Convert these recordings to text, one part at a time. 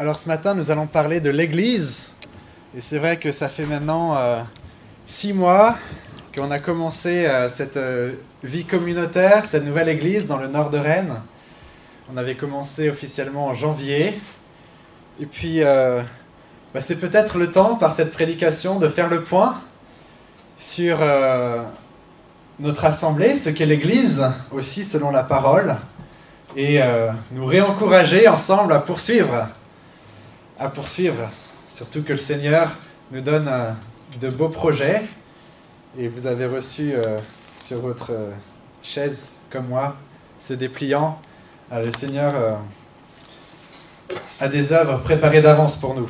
Alors ce matin, nous allons parler de l'Église. Et c'est vrai que ça fait maintenant euh, six mois qu'on a commencé euh, cette euh, vie communautaire, cette nouvelle Église dans le nord de Rennes. On avait commencé officiellement en janvier. Et puis, bah, c'est peut-être le temps, par cette prédication, de faire le point sur notre assemblée, ce qu'est l'Église, aussi selon la parole, et nous réencourager ensemble à poursuivre, à poursuivre. Surtout que le Seigneur nous donne euh, de beaux projets, et vous avez reçu euh, sur votre euh, chaise, comme moi, ce dépliant. Ah, le Seigneur a des œuvres préparées d'avance pour nous.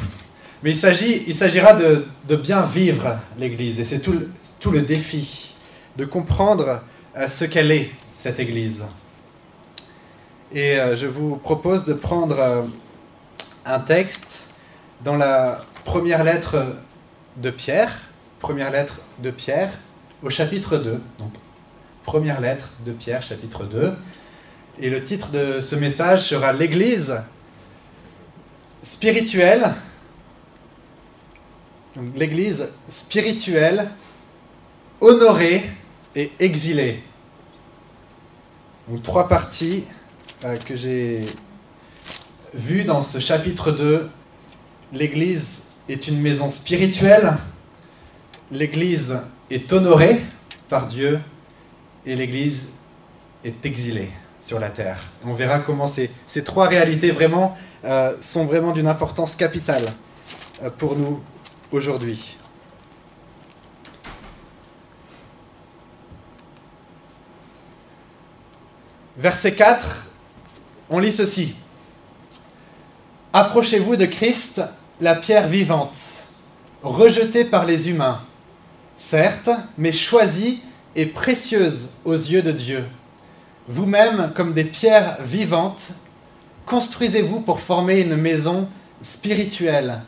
Mais il, s'agit, il s'agira de, bien vivre l'Église, et c'est tout, le- tout le défi, de comprendre ce qu'elle est, cette Église. Et je vous propose de prendre un texte dans la première lettre de Pierre, première lettre de Pierre, au chapitre 2. Donc, première lettre de Pierre, chapitre 2. Et le titre de ce message sera L'Église spirituelle. L'Église spirituelle, honorée et exilée. Donc trois parties euh, que j'ai vues dans ce chapitre 2. L'Église est une maison spirituelle. L'Église est honorée par Dieu et l'Église est exilée sur la terre. On verra comment ces, ces trois réalités vraiment euh, sont vraiment d'une importance capitale euh, pour nous aujourd'hui. Verset 4, on lit ceci. Approchez-vous de Christ, la pierre vivante, rejetée par les humains, certes, mais choisie et précieuse aux yeux de Dieu. Vous-même, comme des pierres vivantes, construisez-vous pour former une maison spirituelle,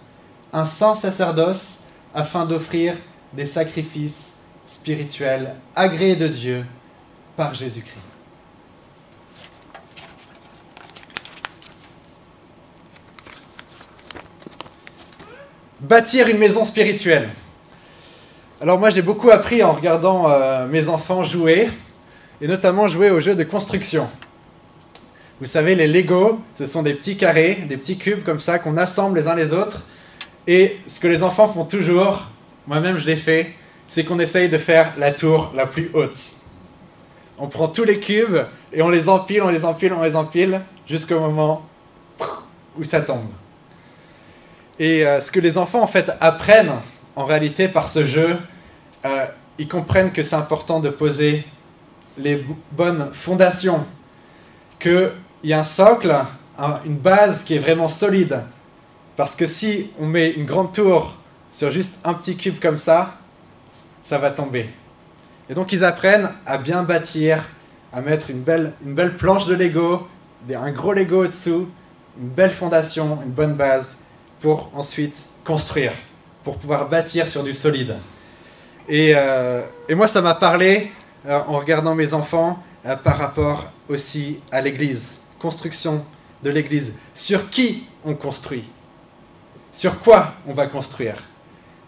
un saint sacerdoce, afin d'offrir des sacrifices spirituels agréés de Dieu par Jésus-Christ. Bâtir une maison spirituelle. Alors moi j'ai beaucoup appris en regardant euh, mes enfants jouer, et notamment jouer aux jeux de construction. Vous savez, les Lego, ce sont des petits carrés, des petits cubes comme ça qu'on assemble les uns les autres. Et ce que les enfants font toujours, moi-même je l'ai fait, c'est qu'on essaye de faire la tour la plus haute. On prend tous les cubes et on les empile, on les empile, on les empile, jusqu'au moment où ça tombe. Et euh, ce que les enfants en fait apprennent en réalité par ce jeu, euh, ils comprennent que c'est important de poser les bonnes fondations, qu'il y a un socle, un- une base qui est vraiment solide. Parce que si on met une grande tour sur juste un petit cube comme ça, ça va tomber. Et donc ils apprennent à bien bâtir, à mettre une belle, une belle planche de Lego, un gros Lego au-dessous, une belle fondation, une bonne base, pour ensuite construire, pour pouvoir bâtir sur du solide. Et, euh, moi, ça m'a parlé euh, en regardant mes enfants euh, par rapport aussi à l'Église, construction de l'Église. Sur qui on construit? Sur quoi on va construire?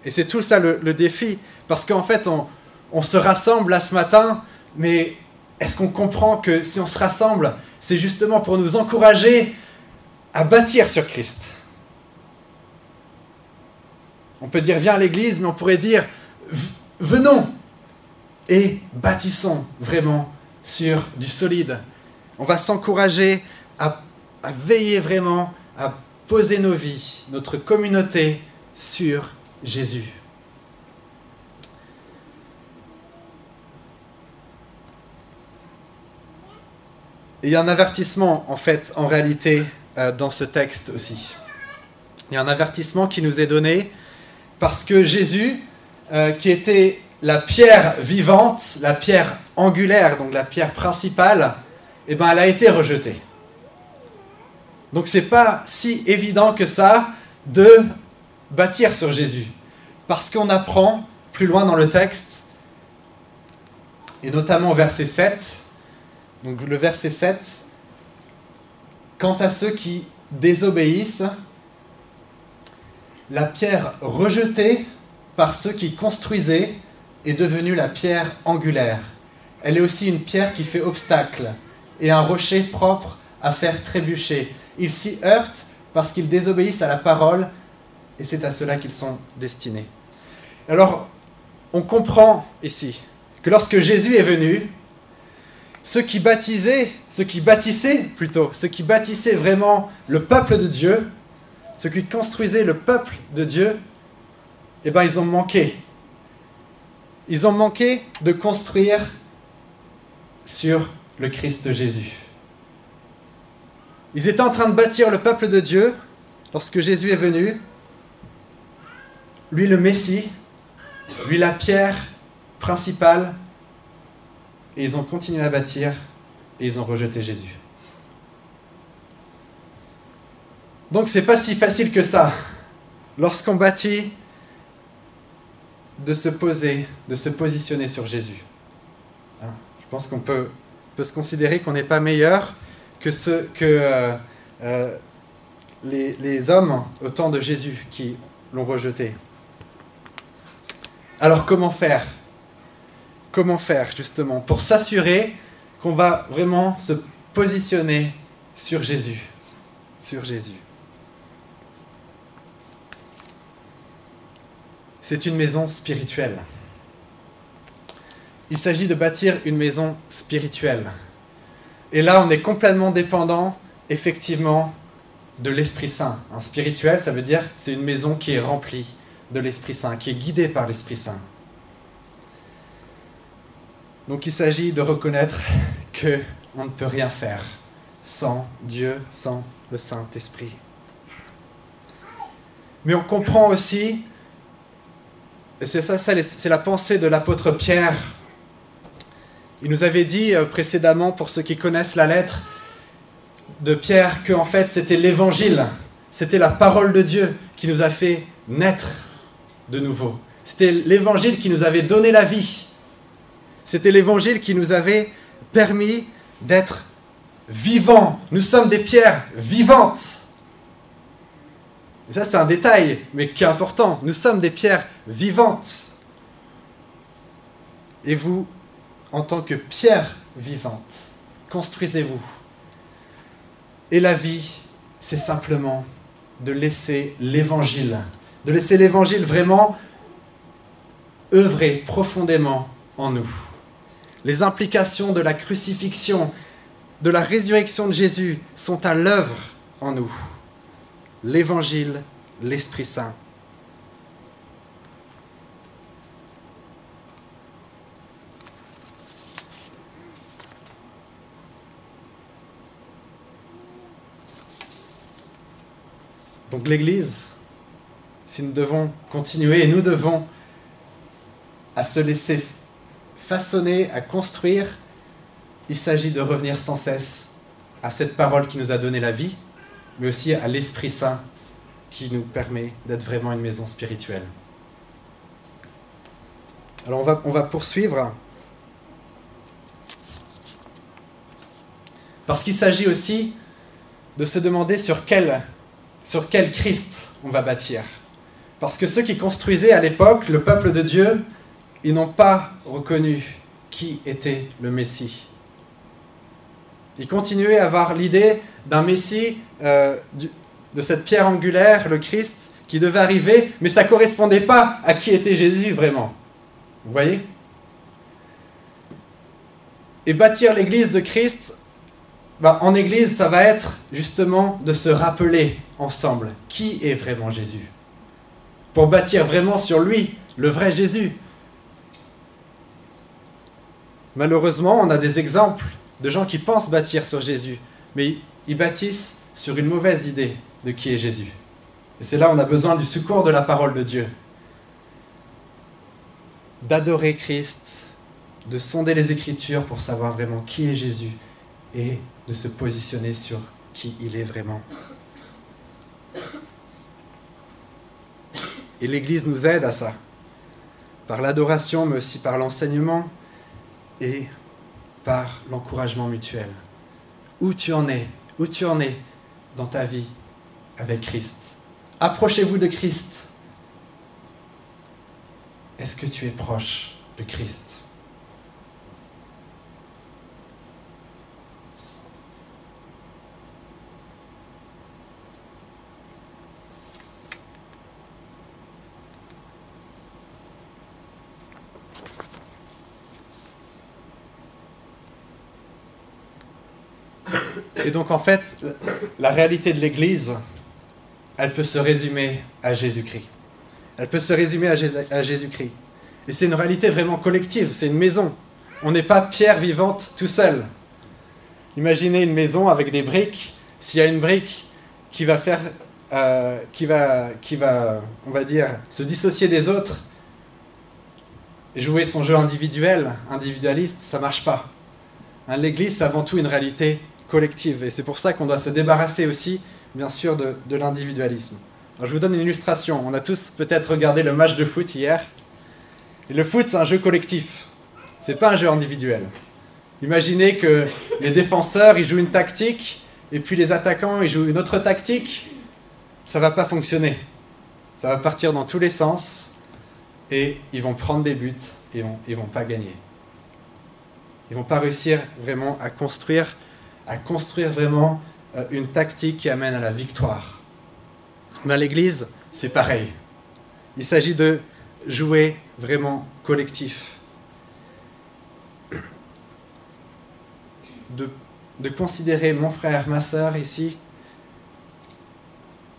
Et c'est tout ça le, le défi, parce qu'en fait, on, on se rassemble là ce matin, mais est-ce qu'on comprend que si on se rassemble, c'est justement pour nous encourager à bâtir sur Christ? On peut dire viens à l'église, mais on pourrait dire venons et bâtissons vraiment sur du solide. On va s'encourager à, à veiller vraiment à poser nos vies, notre communauté sur Jésus. Et il y a un avertissement, en fait, en réalité, euh, dans ce texte aussi. Il y a un avertissement qui nous est donné parce que Jésus, euh, qui était la pierre vivante, la pierre angulaire, donc la pierre principale, eh ben, elle a été rejetée. Donc c'est pas si évident que ça de bâtir sur Jésus. Parce qu'on apprend plus loin dans le texte, et notamment au verset 7, donc le verset 7, quant à ceux qui désobéissent, la pierre rejetée par ceux qui construisaient est devenue la pierre angulaire. Elle est aussi une pierre qui fait obstacle et un rocher propre à faire trébucher. Ils s'y heurtent parce qu'ils désobéissent à la parole et c'est à cela qu'ils sont destinés. Alors, on comprend ici que lorsque Jésus est venu, ceux qui baptisaient, ceux qui bâtissaient plutôt, ceux qui bâtissaient vraiment le peuple de Dieu, ceux qui construisaient le peuple de Dieu, eh bien ils ont manqué. Ils ont manqué de construire sur le Christ Jésus. Ils étaient en train de bâtir le peuple de Dieu lorsque Jésus est venu. Lui le Messie, lui la pierre principale, et ils ont continué à bâtir et ils ont rejeté Jésus. Donc c'est pas si facile que ça, lorsqu'on bâtit, de se poser, de se positionner sur Jésus. Hein, je pense qu'on peut, se considérer qu'on n'est pas meilleur que, que euh, euh, les, les hommes au temps de Jésus qui l'ont rejeté. Alors comment faire? Comment faire justement pour s'assurer qu'on va vraiment se positionner sur Jésus? Sur Jésus. C'est une maison spirituelle. Il s'agit de bâtir une maison spirituelle. Et là, on est complètement dépendant, effectivement, de l'Esprit Saint. Un spirituel, ça veut dire c'est une maison qui est remplie de l'Esprit Saint, qui est guidée par l'Esprit Saint. Donc il s'agit de reconnaître que on ne peut rien faire sans Dieu, sans le Saint-Esprit. Mais on comprend aussi, c'est ça, c'est la pensée de l'apôtre Pierre. Il nous avait dit euh, précédemment, pour ceux qui connaissent la lettre de Pierre, que en fait c'était l'évangile, c'était la parole de Dieu qui nous a fait naître de nouveau. C'était l'évangile qui nous avait donné la vie. C'était l'évangile qui nous avait permis d'être vivants. Nous sommes des pierres vivantes. Et ça, c'est un détail, mais qui est important. Nous sommes des pierres vivantes. Et vous, en tant que pierre vivante, construisez-vous. Et la vie, c'est simplement de laisser l'évangile, de laisser l'évangile vraiment œuvrer profondément en nous les implications de la crucifixion, de la résurrection de Jésus sont à l'œuvre en nous. L'Évangile, l'Esprit Saint. Donc l'Église, si nous devons continuer, et nous devons à se laisser façonner, à construire, il s'agit de revenir sans cesse à cette parole qui nous a donné la vie, mais aussi à l'Esprit Saint qui nous permet d'être vraiment une maison spirituelle. Alors on va, poursuivre. Parce qu'il s'agit aussi de se demander sur quel, sur quel Christ on va bâtir. Parce que ceux qui construisaient à l'époque, le peuple de Dieu, ils n'ont pas reconnu qui était le Messie. Ils continuaient à avoir l'idée d'un Messie, euh, de cette pierre angulaire, le Christ, qui devait arriver, mais ça ne correspondait pas à qui était Jésus vraiment. Vous voyez? Et bâtir l'église de Christ, bah, en église, ça va être justement de se rappeler ensemble qui est vraiment Jésus. Pour bâtir vraiment sur lui, le vrai Jésus, Malheureusement, on a des exemples de gens qui pensent bâtir sur Jésus, mais ils bâtissent sur une mauvaise idée de qui est Jésus. Et c'est là où on a besoin du secours de la parole de Dieu. D'adorer Christ, de sonder les Écritures pour savoir vraiment qui est Jésus et de se positionner sur qui il est vraiment. Et l'Église nous aide à ça, par l'adoration, mais aussi par l'enseignement, et par l'encouragement mutuel. Où tu en es, où tu en es dans ta vie avec Christ? approchez-vous de Christ. Est-ce que tu es proche de Christ Et donc en fait, la réalité de l'Église, elle peut se résumer à Jésus-Christ. Elle peut se résumer à Jésus-Christ. Et c'est une réalité vraiment collective, c'est une maison. On n'est pas pierre vivante tout seul. Imaginez une maison avec des briques. S'il y a une brique qui va faire, euh, qui va, qui va, on va dire, se dissocier des autres, et jouer son jeu individuel, individualiste, ça marche pas. Hein, L'Église, c'est avant tout une réalité collective. Et c'est pour ça qu'on doit se débarrasser aussi, bien sûr, de, de l'individualisme. je vous donne une illustration. On a tous peut-être regardé le match de foot hier. Et le foot, c'est un jeu collectif. C'est pas un jeu individuel. Imaginez que les défenseurs, ils jouent une tactique, et puis les attaquants, ils jouent une autre tactique. Ça va pas fonctionner. Ça va partir dans tous les sens, et ils vont prendre des buts, et vont, ils vont pas gagner. Ils vont pas réussir vraiment à construire construire vraiment euh, une tactique qui amène à la victoire. Mais l'Église, c'est pareil. Il s'agit de jouer vraiment collectif. De, de considérer mon frère, ma soeur ici,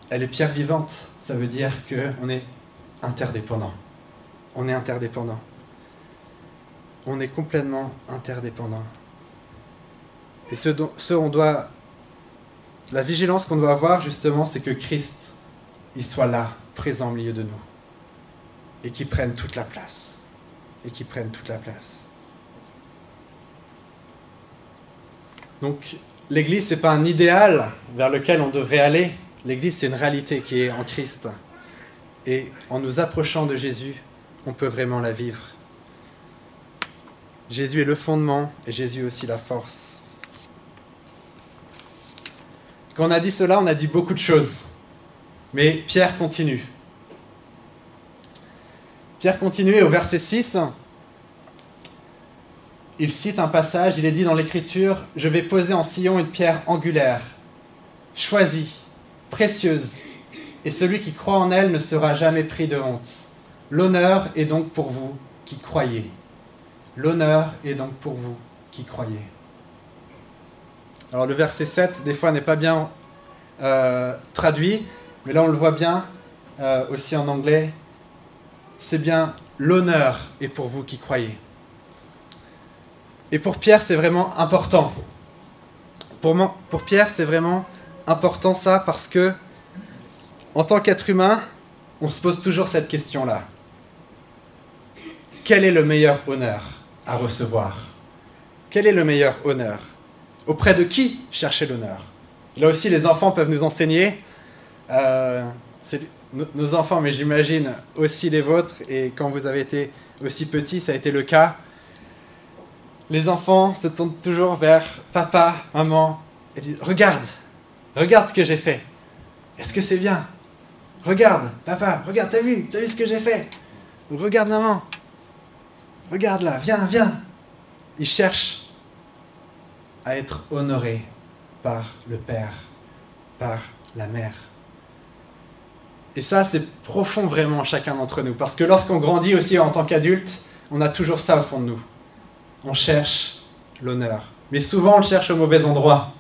elle est pierre vivante. Ça veut dire qu'on est interdépendant. On est interdépendant. On est complètement interdépendant. Et ce, dont, ce on doit, la vigilance qu'on doit avoir justement, c'est que Christ, il soit là, présent au milieu de nous, et qu'il prenne toute la place, et qu'il prenne toute la place. Donc, l'Église, c'est pas un idéal vers lequel on devrait aller. L'Église, c'est une réalité qui est en Christ. Et en nous approchant de Jésus, on peut vraiment la vivre. Jésus est le fondement et Jésus aussi la force. Quand on a dit cela, on a dit beaucoup de choses. Mais Pierre continue. Pierre continue au verset 6. Il cite un passage, il est dit dans l'Écriture, Je vais poser en sillon une pierre angulaire, choisie, précieuse, et celui qui croit en elle ne sera jamais pris de honte. L'honneur est donc pour vous qui croyez. L'honneur est donc pour vous qui croyez. Alors le verset 7, des fois, n'est pas bien euh, traduit, mais là on le voit bien euh, aussi en anglais. C'est bien l'honneur est pour vous qui croyez. Et pour Pierre, c'est vraiment important. Pour, pour Pierre, c'est vraiment important ça parce que, en tant qu'être humain, on se pose toujours cette question-là. Quel est le meilleur honneur à recevoir? Quel est le meilleur honneur? Auprès de qui chercher l'honneur Là aussi, les enfants peuvent nous enseigner. Euh, nos enfants, mais j'imagine aussi les vôtres. Et quand vous avez été aussi petits, ça a été le cas. Les enfants se tournent toujours vers papa, maman, et disent Regarde, regarde ce que j'ai fait. Est-ce que c'est bien? Regarde, papa, regarde, t'as vu, t'as vu ce que j'ai fait? Regarde, maman. Regarde là, viens, viens. Ils cherchent à être honoré par le Père, par la Mère. Et ça, c'est profond vraiment chacun d'entre nous. Parce que lorsqu'on grandit aussi en tant qu'adulte, on a toujours ça au fond de nous. On cherche l'honneur. Mais souvent, on le cherche au mauvais endroit.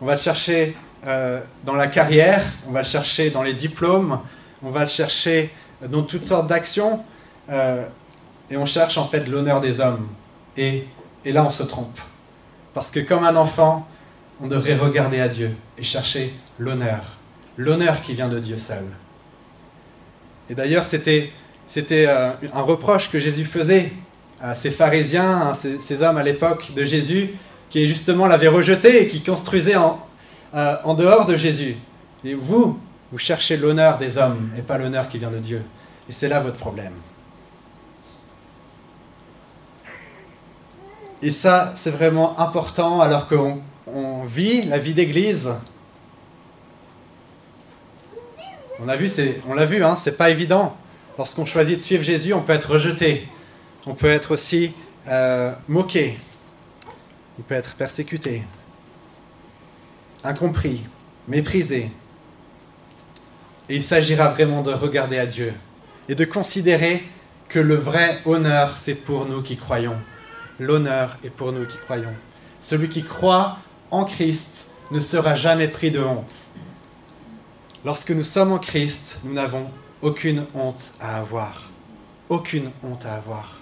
On va le chercher euh, dans la carrière, on va le chercher dans les diplômes, on va le chercher dans toutes sortes d'actions. Euh, et on cherche en fait l'honneur des hommes. Et, et là, on se trompe. Parce que comme un enfant, on devrait regarder à Dieu et chercher l'honneur. L'honneur qui vient de Dieu seul. Et d'ailleurs, c'était, euh, un reproche que Jésus faisait à ces pharisiens, ces, hommes à l'époque de Jésus, qui justement l'avaient rejeté et qui construisaient en, euh, en dehors de Jésus. Et vous, vous cherchez l'honneur des hommes et pas l'honneur qui vient de Dieu. Et c'est là votre problème. Et ça, c'est vraiment important alors qu'on vit la vie d'église. On a vu, on l'a vu, hein, c'est pas évident. Lorsqu'on choisit de suivre Jésus, on peut être rejeté. On peut être aussi euh, moqué. On peut être persécuté. Incompris. Méprisé. Et il s'agira vraiment de regarder à Dieu et de considérer que le vrai honneur, c'est pour nous qui croyons. L'honneur est pour nous qui croyons. Celui qui croit en Christ ne sera jamais pris de honte. Lorsque nous sommes en Christ, nous n'avons aucune honte à avoir. Aucune honte à avoir.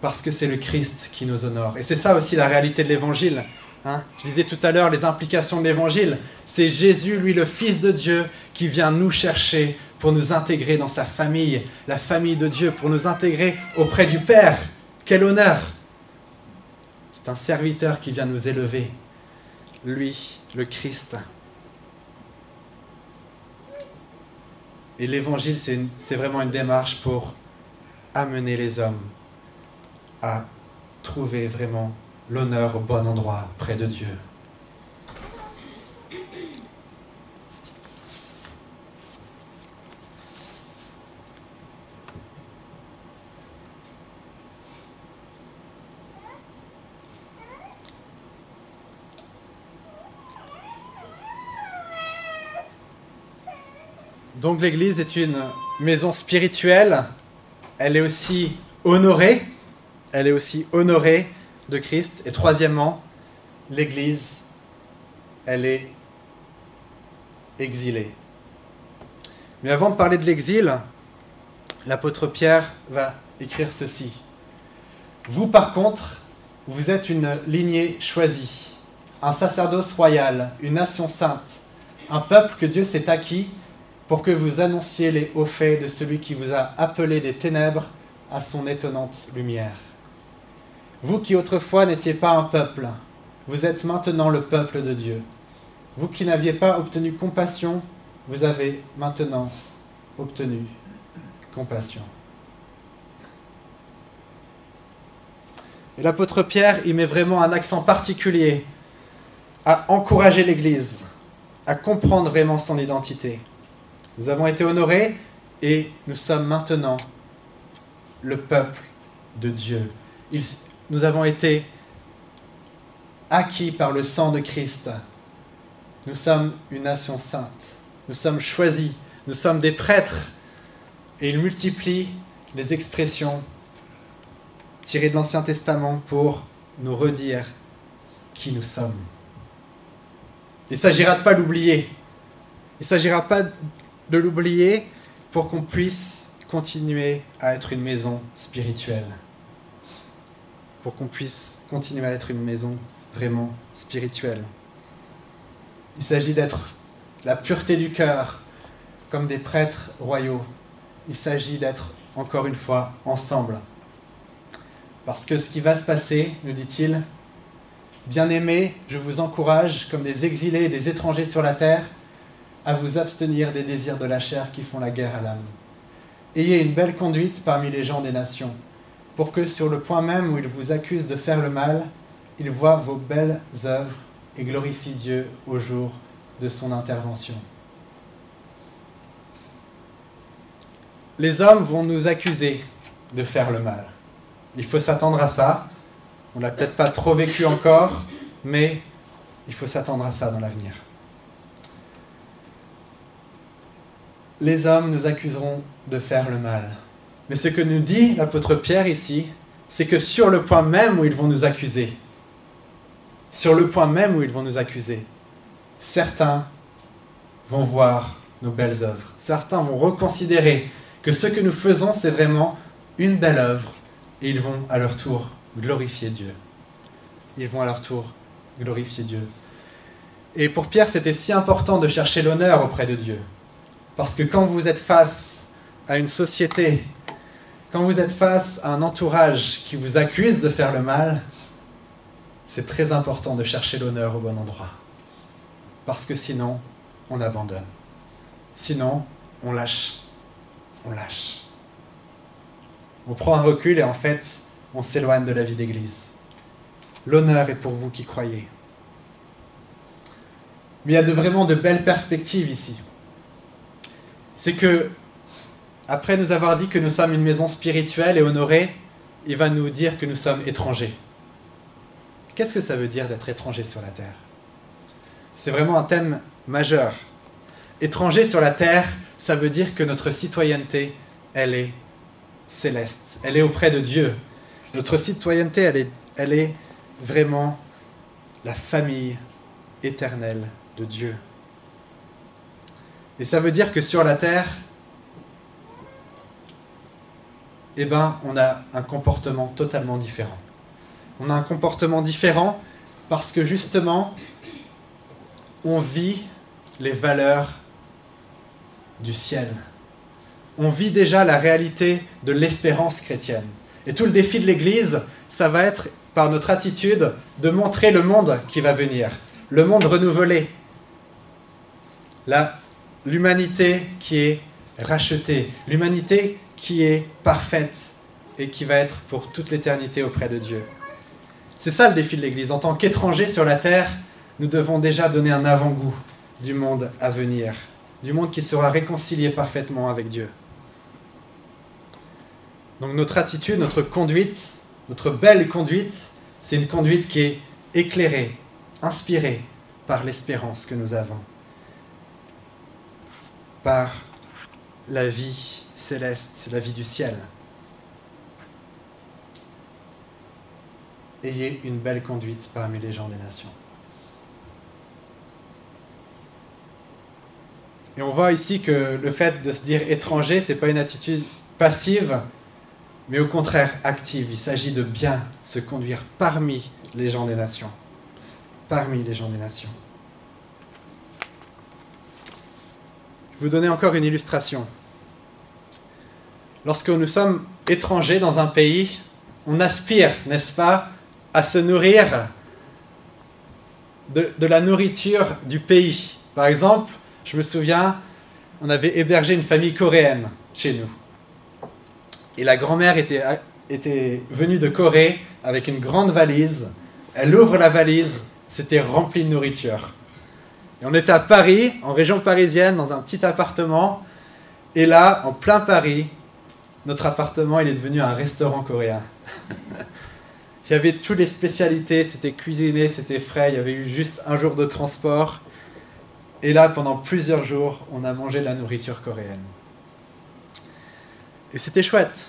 Parce que c'est le Christ qui nous honore. Et c'est ça aussi la réalité de l'Évangile. Hein. Je disais tout à l'heure les implications de l'Évangile. C'est Jésus, lui le Fils de Dieu, qui vient nous chercher pour nous intégrer dans sa famille, la famille de Dieu, pour nous intégrer auprès du Père. Quel honneur C'est un serviteur qui vient nous élever. Lui, le Christ. Et l'évangile, c'est vraiment une démarche pour amener les hommes à trouver vraiment l'honneur au bon endroit près de Dieu. Donc l'Église est une maison spirituelle, elle est aussi honorée, elle est aussi honorée de Christ. Et troisièmement, l'Église, elle est exilée. Mais avant de parler de l'exil, l'apôtre Pierre va écrire ceci. Vous par contre, vous êtes une lignée choisie, un sacerdoce royal, une nation sainte, un peuple que Dieu s'est acquis pour que vous annonciez les hauts faits de celui qui vous a appelé des ténèbres à son étonnante lumière. Vous qui autrefois n'étiez pas un peuple, vous êtes maintenant le peuple de Dieu. Vous qui n'aviez pas obtenu compassion, vous avez maintenant obtenu compassion. Et l'apôtre Pierre y met vraiment un accent particulier à encourager l'Église, à comprendre vraiment son identité. Nous avons été honorés et nous sommes maintenant le peuple de Dieu. nous avons été acquis par le sang de Christ. Nous sommes une nation sainte. Nous sommes choisis. Nous sommes des prêtres. Et il multiplie les expressions tirées de l'Ancien Testament pour nous redire qui nous sommes. Il ne s'agira pas l'oublier. Il ne s'agira pas de l'oublier pour qu'on puisse continuer à être une maison spirituelle. Pour qu'on puisse continuer à être une maison vraiment spirituelle. Il s'agit d'être la pureté du cœur, comme des prêtres royaux. Il s'agit d'être, encore une fois, ensemble. Parce que ce qui va se passer, nous dit-il, Bien-aimés, je vous encourage, comme des exilés et des étrangers sur la terre, à vous abstenir des désirs de la chair qui font la guerre à l'âme. Ayez une belle conduite parmi les gens des nations, pour que sur le point même où ils vous accusent de faire le mal, ils voient vos belles œuvres et glorifient Dieu au jour de son intervention. Les hommes vont nous accuser de faire le mal. Il faut s'attendre à ça. On l'a peut-être pas trop vécu encore, mais il faut s'attendre à ça dans l'avenir. Les hommes nous accuseront de faire le mal. Mais ce que nous dit l'apôtre Pierre ici, c'est que sur le point même où ils vont nous accuser, sur le point même où ils vont nous accuser, certains vont voir nos belles œuvres. Certains vont reconsidérer que ce que nous faisons, c'est vraiment une belle œuvre, et ils vont à leur tour glorifier Dieu. Ils vont à leur tour glorifier Dieu. Et pour Pierre, c'était si important de chercher l'honneur auprès de Dieu. Parce que quand vous êtes face à une société, quand vous êtes face à un entourage qui vous accuse de faire le mal, c'est très important de chercher l'honneur au bon endroit. Parce que sinon, on abandonne. Sinon, on lâche. On lâche. On prend un recul et en fait, on s'éloigne de la vie d'Église. L'honneur est pour vous qui croyez. Mais il y a de vraiment de belles perspectives ici. C'est que, après nous avoir dit que nous sommes une maison spirituelle et honorée, il va nous dire que nous sommes étrangers. Qu'est-ce que ça veut dire d'être étranger sur la terre? C'est vraiment un thème majeur. Étranger sur la terre, ça veut dire que notre citoyenneté, elle est céleste, elle est auprès de Dieu. Notre citoyenneté, elle est, elle est vraiment la famille éternelle de Dieu. Et ça veut dire que sur la terre, eh ben, on a un comportement totalement différent. On a un comportement différent parce que justement, on vit les valeurs du ciel. On vit déjà la réalité de l'espérance chrétienne. Et tout le défi de l'Église, ça va être par notre attitude de montrer le monde qui va venir, le monde renouvelé, l'humanité qui est rachetée, l'humanité qui est parfaite et qui va être pour toute l'éternité auprès de Dieu. C'est ça le défi de l'Église. En tant qu'étrangers sur la terre, nous devons déjà donner un avant-goût du monde à venir, du monde qui sera réconcilié parfaitement avec Dieu. Donc notre attitude, notre conduite, notre belle conduite, c'est une conduite qui est éclairée, inspirée par l'espérance que nous avons, par la vie céleste, la vie du ciel. Ayez une belle conduite parmi les gens des nations. Et on voit ici que le fait de se dire étranger, c'est pas une attitude passive, mais au contraire active. Il s'agit de bien se conduire parmi les gens des nations. Parmi les gens des nations. Je vais vous donner encore une illustration. Lorsque nous sommes étrangers dans un pays, on aspire, n'est-ce pas, à se nourrir de, la nourriture du pays. Par exemple, je me souviens, on avait hébergé une famille coréenne chez nous. Et la grand-mère était venue de Corée avec une grande valise. Elle ouvre la valise, c'était rempli de nourriture. Et on était à Paris, en région parisienne, dans un petit appartement. Et là, en plein Paris, notre appartement, il est devenu un restaurant coréen. il y avait toutes les spécialités, c'était cuisiné, c'était frais, il y avait eu juste un jour de transport. Et là, pendant plusieurs jours, on a mangé la nourriture coréenne. Et c'était chouette.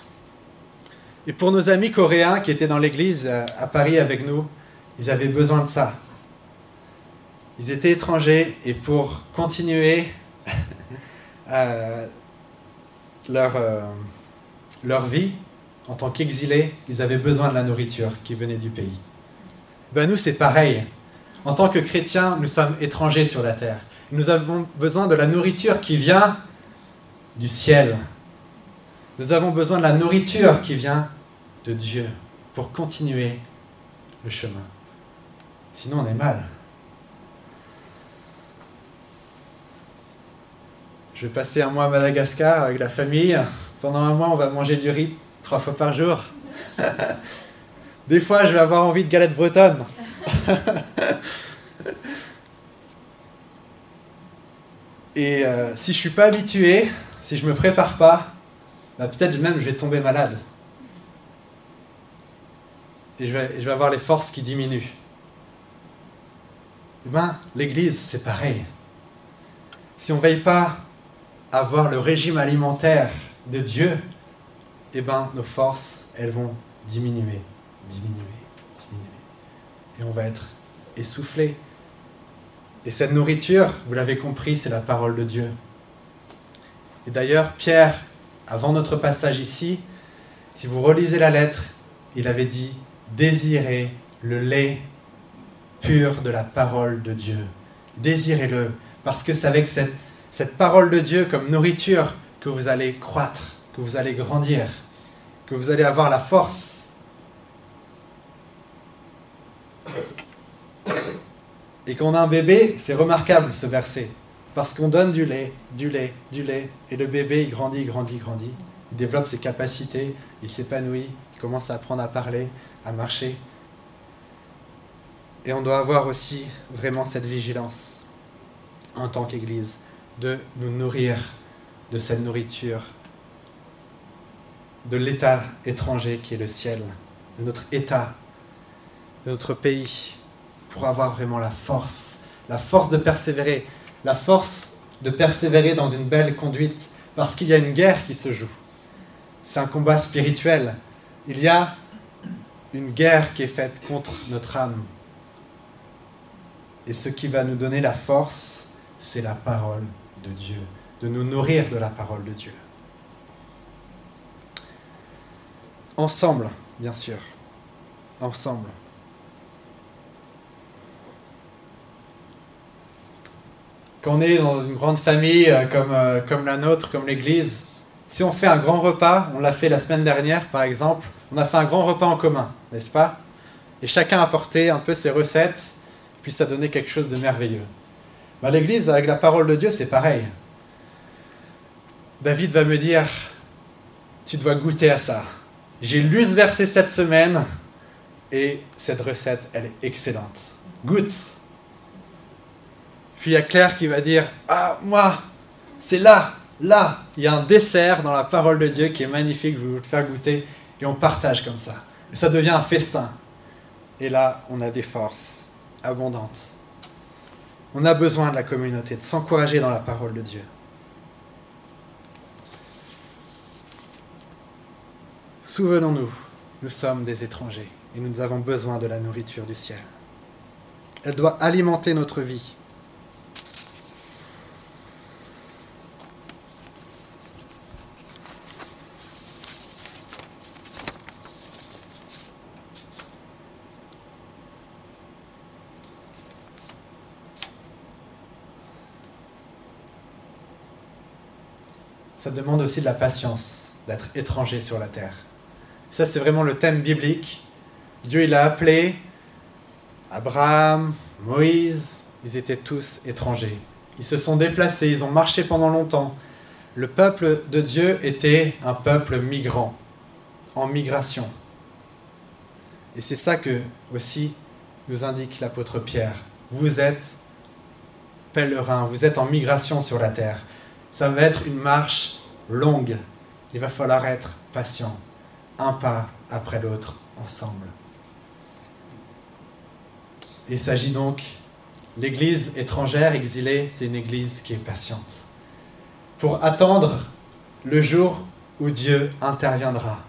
Et pour nos amis coréens qui étaient dans l'église euh, à Paris avec nous, ils avaient besoin de ça. Ils étaient étrangers et pour continuer euh, leur, euh, leur vie en tant qu'exilés, ils avaient besoin de la nourriture qui venait du pays. Ben nous, c'est pareil. En tant que chrétiens, nous sommes étrangers sur la terre. Nous avons besoin de la nourriture qui vient du ciel. Nous avons besoin de la nourriture qui vient de Dieu pour continuer le chemin. Sinon, on est mal. Je vais passer un mois à Madagascar avec la famille. Pendant un mois, on va manger du riz trois fois par jour. Des fois, je vais avoir envie de galettes bretonnes. Et euh, si je suis pas habitué, si je me prépare pas, bah, peut-être même je vais tomber malade. Et je vais, je vais avoir les forces qui diminuent. Eh ben, l'Église, c'est pareil. Si on ne veille pas avoir le régime alimentaire de Dieu, eh ben, nos forces, elles vont diminuer, diminuer, diminuer. Et on va être essoufflé, et cette nourriture, vous l'avez compris, c'est la parole de Dieu. Et d'ailleurs, Pierre, avant notre passage ici, si vous relisez la lettre, il avait dit Désirez le lait pur de la parole de Dieu. Désirez-le, parce que c'est avec cette, cette parole de Dieu comme nourriture que vous allez croître, que vous allez grandir, que vous allez avoir la force Et quand on a un bébé, c'est remarquable ce verset. Parce qu'on donne du lait, du lait, du lait. Et le bébé, il grandit, grandit, grandit. Il développe ses capacités, il s'épanouit, il commence à apprendre à parler, à marcher. Et on doit avoir aussi vraiment cette vigilance. en tant qu'Église, de nous nourrir de cette nourriture, de l'état étranger qui est le ciel, de notre état, de notre pays, pour avoir vraiment la force, la force de persévérer, la force de persévérer dans une belle conduite, parce qu'il y a une guerre qui se joue. C'est un combat spirituel. Il y a une guerre qui est faite contre notre âme. Et ce qui va nous donner la force, c'est la parole de Dieu, de nous nourrir de la parole de Dieu. Ensemble, bien sûr. Ensemble. Quand on est dans une grande famille euh, comme, euh, comme la nôtre, comme l'Église, si on fait un grand repas, on l'a fait la semaine dernière par exemple, on a fait un grand repas en commun, n'est-ce pas? Et chacun a apporté un peu ses recettes, puis ça donnait quelque chose de merveilleux. Bah, L'Église, avec la parole de Dieu, c'est pareil. David va me dire, tu dois goûter à ça. J'ai lu ce verset cette semaine et cette recette, elle est excellente. Goûte. Puis il y a Claire qui va dire, ah moi, c'est là, là, il y a un dessert dans la parole de Dieu qui est magnifique, je vais vous le faire goûter, et on partage comme ça. Et ça devient un festin. Et là, on a des forces abondantes. On a besoin de la communauté, de s'encourager dans la parole de Dieu. Souvenons-nous, nous sommes des étrangers et nous avons besoin de la nourriture du ciel. Elle doit alimenter notre vie. Ça demande aussi de la patience d'être étranger sur la terre. Ça, c'est vraiment le thème biblique. Dieu, il a appelé Abraham, Moïse, ils étaient tous étrangers. Ils se sont déplacés, ils ont marché pendant longtemps. Le peuple de Dieu était un peuple migrant, en migration. Et c'est ça que aussi nous indique l'apôtre Pierre. Vous êtes pèlerins, vous êtes en migration sur la terre. Ça va être une marche longue. Il va falloir être patient, un pas après l'autre, ensemble. Il s'agit donc, l'Église étrangère, exilée, c'est une Église qui est patiente. Pour attendre le jour où Dieu interviendra.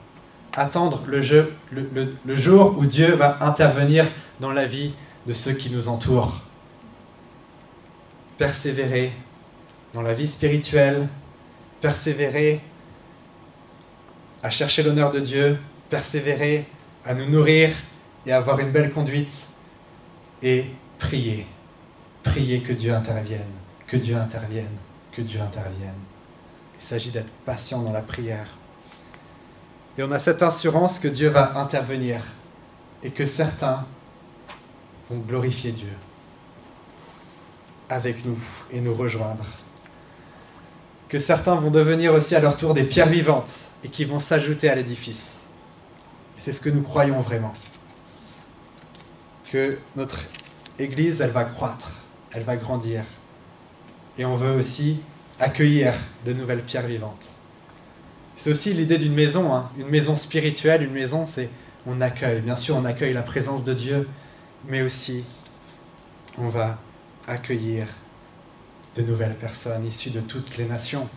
Attendre le, jour où Dieu va intervenir dans la vie de ceux qui nous entourent. Persévérer dans la vie spirituelle, persévérer à chercher l'honneur de Dieu, persévérer à nous nourrir et avoir une belle conduite et prier. Prier que Dieu intervienne, que Dieu intervienne, que Dieu intervienne. Il s'agit d'être patient dans la prière. Et on a cette assurance que Dieu va intervenir et que certains vont glorifier Dieu avec nous et nous rejoindre que certains vont devenir aussi à leur tour des pierres vivantes et qui vont s'ajouter à l'édifice. C'est ce que nous croyons vraiment. Que notre Église, elle va croître, elle va grandir. Et on veut aussi accueillir de nouvelles pierres vivantes. C'est aussi l'idée d'une maison, hein. une maison spirituelle, une maison, c'est on accueille. Bien sûr, on accueille la présence de Dieu, mais aussi on va accueillir de nouvelles personnes issues de toutes les nations.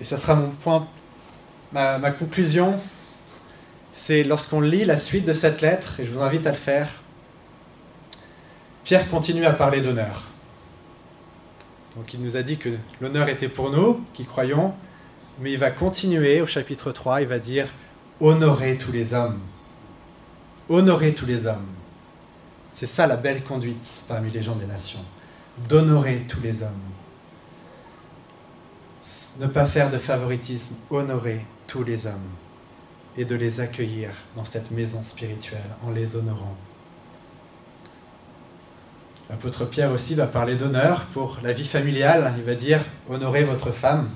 Et ça sera mon point, ma, conclusion, c'est lorsqu'on lit la suite de cette lettre, et je vous invite à le faire, Pierre continue à parler d'honneur. Donc il nous a dit que l'honneur était pour nous, qui croyons, mais il va continuer au chapitre 3, il va dire honorer tous les hommes. Honorer tous les hommes. C'est ça la belle conduite parmi les gens des nations. D'honorer tous les hommes. Ne pas faire de favoritisme, honorer tous les hommes et de les accueillir dans cette maison spirituelle en les honorant. L'apôtre Pierre aussi va parler d'honneur pour la vie familiale. Il va dire honorez votre femme.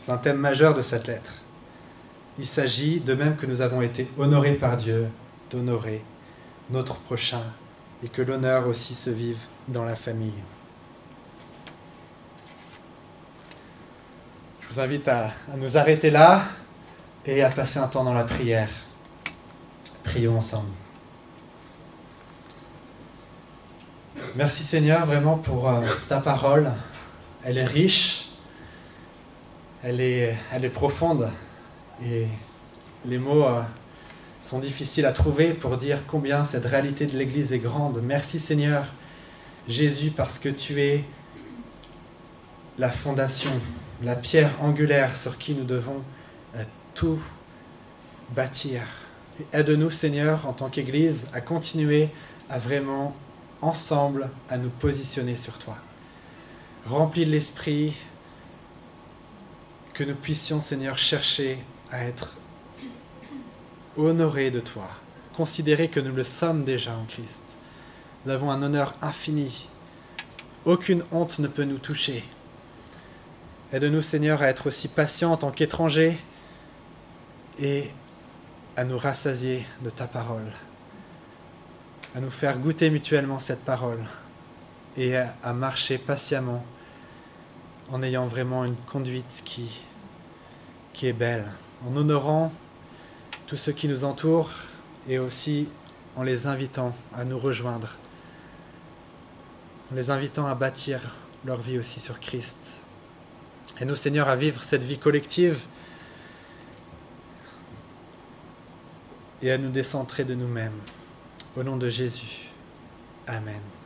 C'est un thème majeur de cette lettre. Il s'agit, de même que nous avons été honorés par Dieu, d'honorer notre prochain et que l'honneur aussi se vive dans la famille. Je vous invite à, nous arrêter là et à passer un temps dans la prière. Prions ensemble. Merci Seigneur vraiment pour euh, ta parole. Elle est riche, elle est, elle est profonde et les mots euh, sont difficiles à trouver pour dire combien cette réalité de l'Église est grande. Merci Seigneur Jésus parce que tu es la fondation, la pierre angulaire sur qui nous devons euh, tout bâtir. Aide-nous Seigneur en tant qu'Église à continuer à vraiment ensemble à nous positionner sur toi. Remplis de l'Esprit, que nous puissions, Seigneur, chercher à être honorés de toi, considérer que nous le sommes déjà en Christ. Nous avons un honneur infini. Aucune honte ne peut nous toucher. Aide-nous, Seigneur, à être aussi patients en tant qu'étrangers et à nous rassasier de ta parole à nous faire goûter mutuellement cette parole et à, marcher patiemment en ayant vraiment une conduite qui, qui est belle, en honorant tous ceux qui nous entourent et aussi en les invitant à nous rejoindre, en les invitant à bâtir leur vie aussi sur Christ. Et nous, Seigneur, à vivre cette vie collective et à nous décentrer de nous-mêmes. Au nom de Jésus. Amen.